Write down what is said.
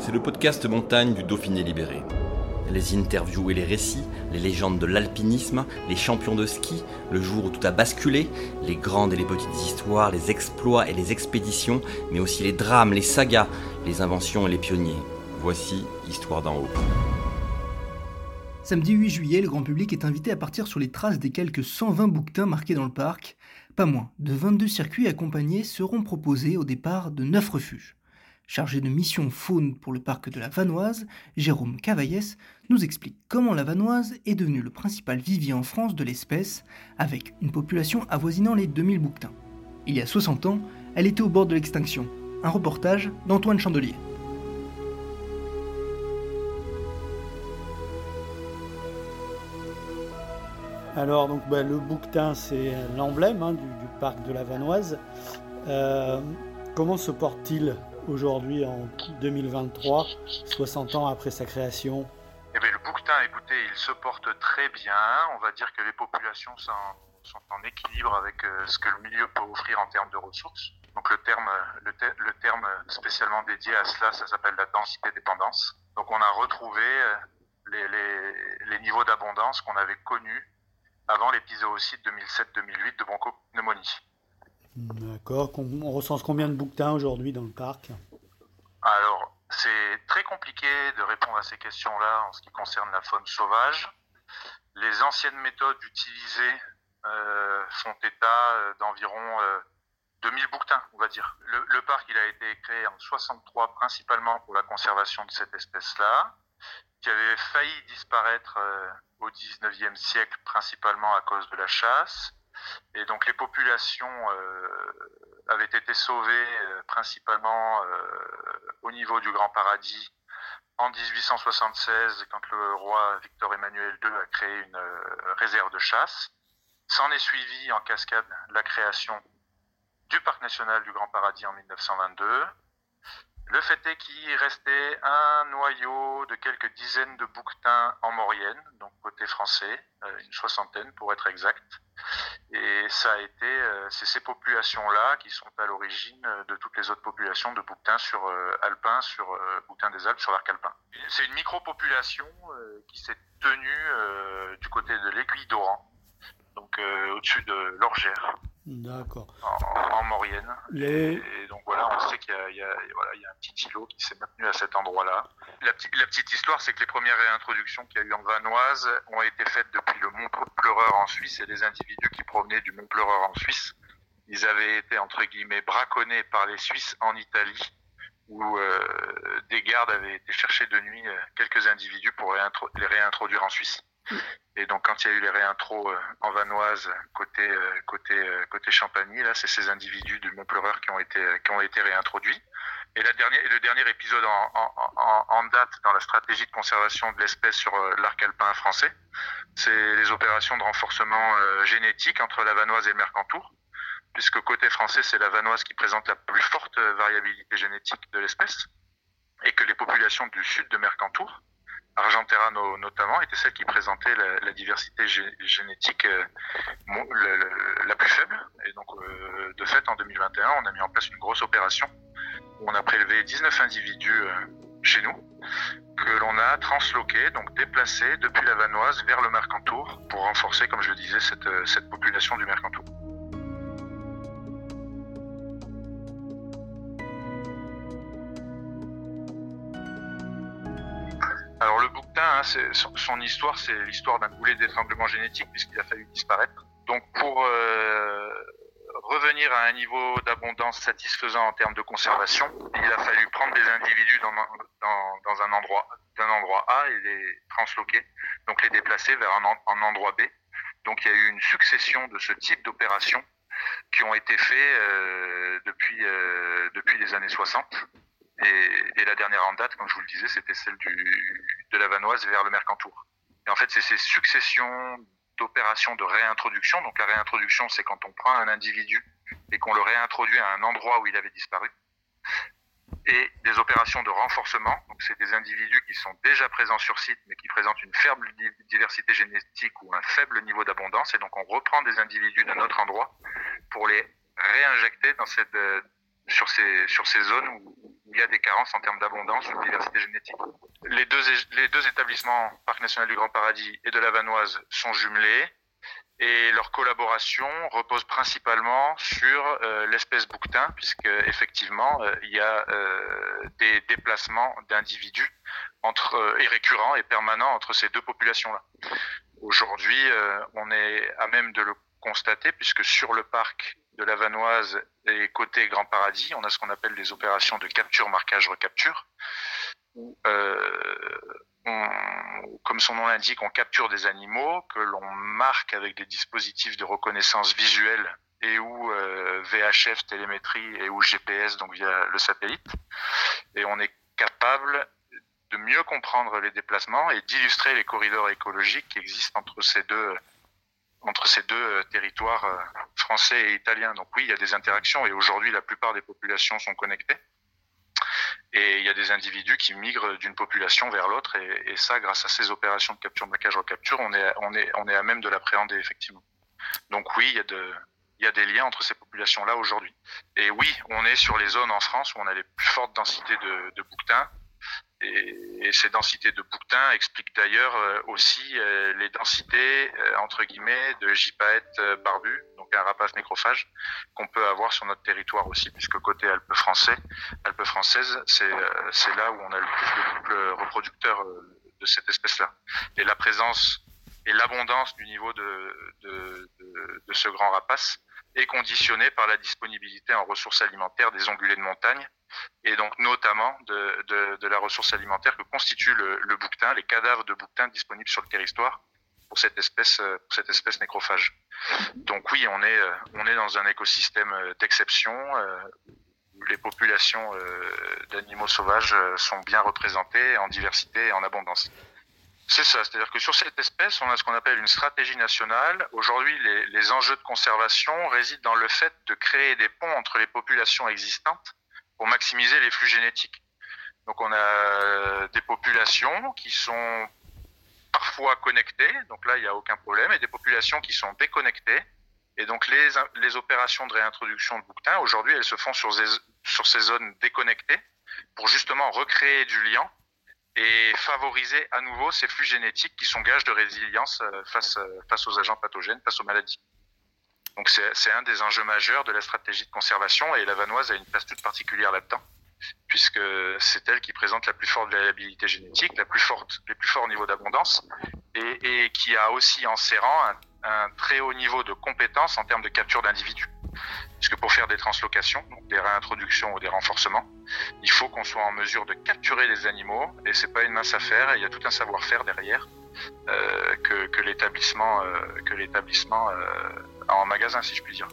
C'est le podcast montagne du Dauphiné libéré. Les interviews et les récits, les légendes de l'alpinisme, les champions de ski, le jour où tout a basculé, les grandes et les petites histoires, les exploits et les expéditions, mais aussi les drames, les sagas, les inventions et les pionniers. Voici Histoire d'en haut. Samedi 8 juillet, le grand public est invité à partir sur les traces des quelques 120 bouquetins marqués dans le parc. Pas moins de 22 circuits accompagnés seront proposés au départ de 9 refuges. Chargé de mission faune pour le parc de la Vanoise, Jérôme Cavaillès nous explique comment la Vanoise est devenue le principal vivier en France de l'espèce, avec une population avoisinant les 2000 bouquetins. Il y a 60 ans, elle était au bord de l'extinction. Un reportage d'Antoine Chandelier. Alors, donc, bah, le bouquetin, c'est l'emblème hein, du, du parc de la Vanoise. Euh, comment se porte-t-il? Aujourd'hui en 2023, 60 ans après sa création eh bien, le bouquetin, écoutez, il se porte très bien. On va dire que les populations sont, en équilibre avec euh, ce que le milieu peut offrir en termes de ressources. Donc le terme, le, te- le terme spécialement dédié à cela, ça s'appelle la densité dépendance. Donc on a retrouvé euh, les niveaux d'abondance qu'on avait connus avant l'épisode 2007-2008 de bronchopneumonie. D'accord. On recense combien de bouquetins aujourd'hui dans le parc Alors, c'est très compliqué de répondre à ces questions-là en ce qui concerne la faune sauvage. Les anciennes méthodes utilisées euh, font état euh, d'environ euh, 2000 bouquetins, on va dire. Le, parc, a été créé en 63 principalement pour la conservation de cette espèce-là, qui avait failli disparaître euh, au 19e siècle principalement à cause de la chasse. Et donc les populations euh, avaient été sauvées euh, principalement euh, au niveau du Grand Paradis en 1876 quand le roi Victor Emmanuel II a créé une réserve de chasse. S'en est suivi en cascade la création du parc national du Grand Paradis en 1922. Le fait est qu'il restait un noyau de quelques dizaines de bouquetins en Maurienne, donc côté français, euh, une soixantaine pour être exact. Et ça a été, euh, c'est ces populations-là qui sont à l'origine euh, de toutes les autres populations de bouquetins sur alpins, sur bouquetins des Alpes, sur l'arc alpin. C'est une micro-population qui s'est tenue du côté de l'aiguille d'Oran, donc au-dessus de l'Orgère, D'accord. en, en Maurienne. Les... Et donc voilà, on sait qu'il y voilà, il y a un petit îlot qui s'est maintenu à cet endroit-là. La, petite- la petite histoire, c'est que les premières réintroductions qu'il y a eu en Vanoise ont été faites depuis le Mont Pleureur en Suisse et les individus qui provenaient du Mont Pleureur en Suisse, ils avaient été entre guillemets braconnés par les Suisses en Italie, où euh, des gardes avaient été chercher de nuit euh, quelques individus pour réintro- les réintroduire en Suisse. Et donc quand il y a eu les réintros euh, en Vanoise côté euh, côté euh, côté Champagny, là c'est ces individus du Mont Pleureur qui ont été qui ont été réintroduits. Et la dernière le dernier épisode en, en, date dans la stratégie de conservation de l'espèce sur l'arc alpin français, c'est les opérations de renforcement génétique entre la Vanoise et le Mercantour, puisque côté français c'est la Vanoise qui présente la plus forte variabilité génétique de l'espèce, et que les populations du sud de Mercantour Argentera no- notamment, était celle qui présentait la, diversité gé- génétique euh, la plus faible. Et donc, euh, de fait, en 2021, on a mis en place une grosse opération où on a prélevé 19 individus euh, chez nous que l'on a transloqués, donc déplacés depuis la Vanoise vers le Mercantour pour renforcer, comme je le disais, cette population du Mercantour. Son, histoire, c'est l'histoire d'un goulet d'étranglement génétique puisqu'il a fallu disparaître. Donc pour euh, revenir à un niveau d'abondance satisfaisant en termes de conservation, il a fallu prendre des individus dans, un endroit d'un endroit A et les transloquer, donc les déplacer vers un, en- un endroit B. Donc il y a eu une succession de ce type d'opérations qui ont été faits euh, depuis euh, depuis les années 60 Et, la dernière en date, comme je vous le disais, c'était celle du, de la Vanoise vers le Mercantour. Et en fait, c'est ces successions d'opérations de réintroduction. Donc la réintroduction, c'est quand on prend un individu et qu'on le réintroduit à un endroit où il avait disparu. Et des opérations de renforcement. Donc c'est des individus qui sont déjà présents sur site, mais qui présentent une faible diversité génétique ou un faible niveau d'abondance. Et donc on reprend des individus d'un autre endroit pour les réinjecter dans cette, euh, sur, ces, sur ces zones où, il y a des carences en termes d'abondance ou de diversité génétique. Les deux, les deux établissements, Parc national du Grand Paradis et de la Vanoise, sont jumelés et leur collaboration repose principalement sur euh, l'espèce bouquetin, puisque effectivement euh, il y a euh, des déplacements d'individus entre et récurrents et permanents entre ces deux populations-là. Aujourd'hui, on est à même de le constater, puisque sur le parc de la Vanoise et côté Grand Paradis, on a ce qu'on appelle des opérations de capture, marquage, recapture, où, euh, comme son nom l'indique, on capture des animaux que l'on marque avec des dispositifs de reconnaissance visuelle et ou euh, VHF télémétrie et ou GPS donc via le satellite et on est capable de mieux comprendre les déplacements et d'illustrer les corridors écologiques qui existent entre ces deux entre ces deux euh, territoires français et italiens. Donc oui, il y a des interactions et aujourd'hui la plupart des populations sont connectées. Et il y a des individus qui migrent d'une population vers l'autre et, ça, grâce à ces opérations de capture, maquage, recapture, on est, on est, on est à même de l'appréhender effectivement. Donc oui, il y a de, il y a des liens entre ces populations-là aujourd'hui. Et oui, on est sur les zones en France où on a les plus fortes densités de, de bouquetins et, ces densités de bouquetins expliquent d'ailleurs euh, aussi euh, les densités, euh, entre guillemets, de gypaètes barbus, donc un rapace nécrophage, qu'on peut avoir sur notre territoire aussi, puisque côté Alpes français, Alpes françaises, c'est c'est là où on a le plus de couples reproducteurs de cette espèce-là. Et la présence et l'abondance du niveau de, de, de, de ce grand rapace est conditionnée par la disponibilité en ressources alimentaires des ongulés de montagne, et donc notamment de, de, la ressource alimentaire que constitue le, bouquetin, les cadavres de bouquetin disponibles sur le territoire pour cette espèce, euh, pour cette espèce nécrophage. Donc oui, on est, euh, on est dans un écosystème euh, d'exception les populations d'animaux sauvages sont bien représentées en diversité et en abondance. C'est ça, c'est-à-dire que sur cette espèce, on a ce qu'on appelle une stratégie nationale. Aujourd'hui, les, enjeux de conservation résident dans le fait de créer des ponts entre les populations existantes pour maximiser les flux génétiques. Donc on a euh, des populations qui sont parfois connectées, donc là il n'y a aucun problème, et des populations qui sont déconnectées. Et donc les, les opérations de réintroduction de bouquetins, aujourd'hui, elles se font sur, sur ces zones déconnectées pour justement recréer du lien et favoriser à nouveau ces flux génétiques qui sont gages de résilience euh, face, euh, face aux agents pathogènes, face aux maladies. Donc c'est un des enjeux majeurs de la stratégie de conservation et la Vanoise a une place toute particulière là-dedans, puisque c'est elle qui présente la plus forte variabilité génétique, la plus forte, les plus forts niveaux d'abondance, et, et, qui a aussi en serrant un, très haut niveau de compétence en termes de capture d'individus. Puisque pour faire des translocations, des réintroductions ou des renforcements, il faut qu'on soit en mesure de capturer les animaux, et c'est pas une mince affaire, il y a tout un savoir-faire derrière euh, que, l'établissement euh, euh, en magasin, si je puis dire.